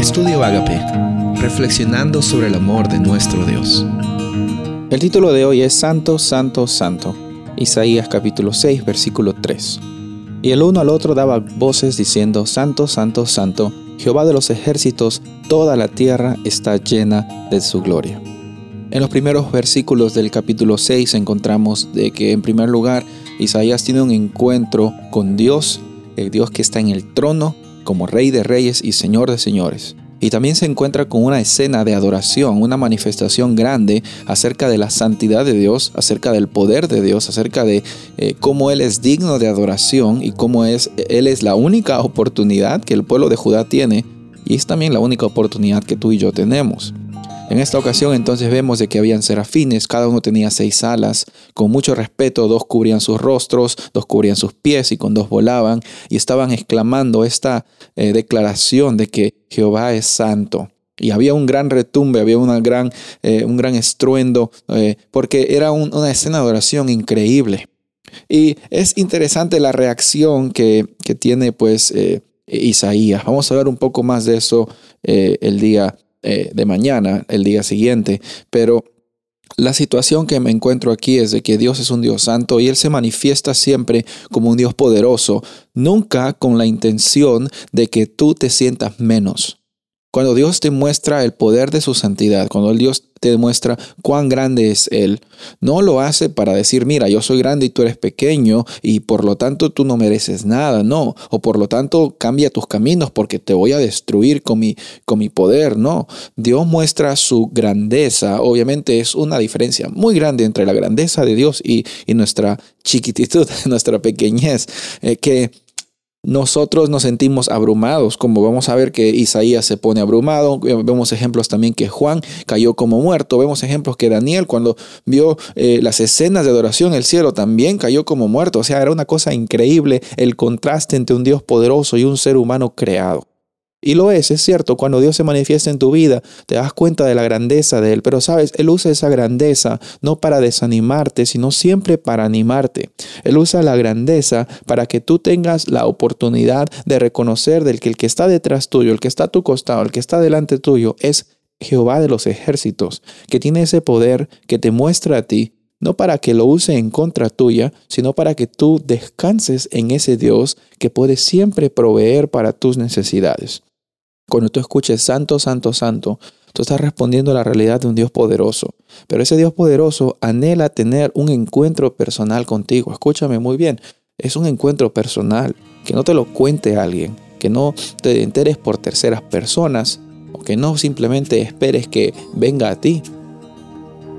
Estudio Agape, reflexionando sobre el amor de nuestro Dios. El título de hoy es Santo, Santo, Santo. Isaías capítulo 6, versículo 3. Y el uno al otro daba voces diciendo, Santo, Santo, Santo, Jehová de los ejércitos, toda la tierra está llena de su gloria. En los primeros versículos del capítulo 6 encontramos de que en primer lugar Isaías tiene un encuentro con Dios, el Dios que está en el trono como Rey de Reyes y Señor de Señores. Y también se encuentra con una escena de adoración, una manifestación grande acerca de la santidad de Dios, acerca del poder de Dios, acerca de eh, cómo Él es digno de adoración y cómo es, Él es la única oportunidad que el pueblo de Judá tiene y es también la única oportunidad que tú y yo tenemos. En esta ocasión entonces vemos de que habían serafines, cada uno tenía seis alas, con mucho respeto dos cubrían sus rostros, dos cubrían sus pies y con dos volaban y estaban exclamando esta eh, declaración de que Jehová es santo. Y había un gran retumbe, había gran, eh, un gran estruendo, eh, porque era una escena de oración increíble. Y es interesante la reacción que, que tiene pues Isaías. Vamos a ver un poco más de eso el día eh, de mañana, el día siguiente, pero la situación que me encuentro aquí es de que Dios es un Dios santo y Él se manifiesta siempre como un Dios poderoso, nunca con la intención de que tú te sientas menos. Cuando Dios te muestra el poder de su santidad, cuando Dios te demuestra cuán grande es Él, no lo hace para decir, mira, yo soy grande y tú eres pequeño y por lo tanto tú no mereces nada, no, o por lo tanto cambia tus caminos porque te voy a destruir con mi, con mi poder, no. Dios muestra su grandeza, obviamente es una diferencia muy grande entre la grandeza de Dios y, nuestra chiquititud, nuestra pequeñez, eh, que nosotros nos sentimos abrumados, como vamos a ver que Isaías se pone abrumado, vemos ejemplos también que Juan cayó como muerto, vemos ejemplos que Daniel cuando vio eh, las escenas de adoración en el cielo también cayó como muerto, o sea, era una cosa increíble el contraste entre un Dios poderoso y un ser humano creado. Y lo es, es cierto, cuando Dios se manifiesta en tu vida, te das cuenta de la grandeza de Él, pero sabes, Él usa esa grandeza no para desanimarte, sino siempre para animarte. Él usa la grandeza para que tú tengas la oportunidad de reconocer del que el que está detrás tuyo, el que está a tu costado, el que está delante tuyo, es Jehová de los ejércitos, que tiene ese poder que te muestra a ti no para que lo use en contra tuya, sino para que tú descanses en ese Dios que puede siempre proveer para tus necesidades. Cuando tú escuches santo, santo, santo, tú estás respondiendo a la realidad de un Dios poderoso. Pero ese Dios poderoso anhela tener un encuentro personal contigo. Escúchame muy bien. Es un encuentro personal. Que no te lo cuente alguien. Que no te enteres por terceras personas. O que no simplemente esperes que venga a ti.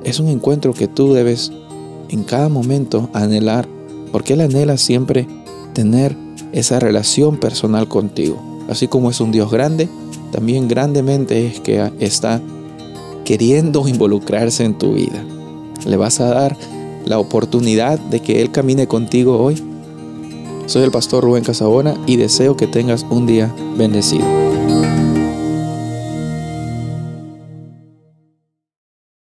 Es un encuentro que tú debes en cada momento anhelar. Porque Él anhela siempre tener esa relación personal contigo. Así como es un Dios grande, también grandemente es que está queriendo involucrarse en tu vida. ¿Le vas a dar la oportunidad de que Él camine contigo hoy? Soy el pastor Rubén Casabona y deseo que tengas un día bendecido.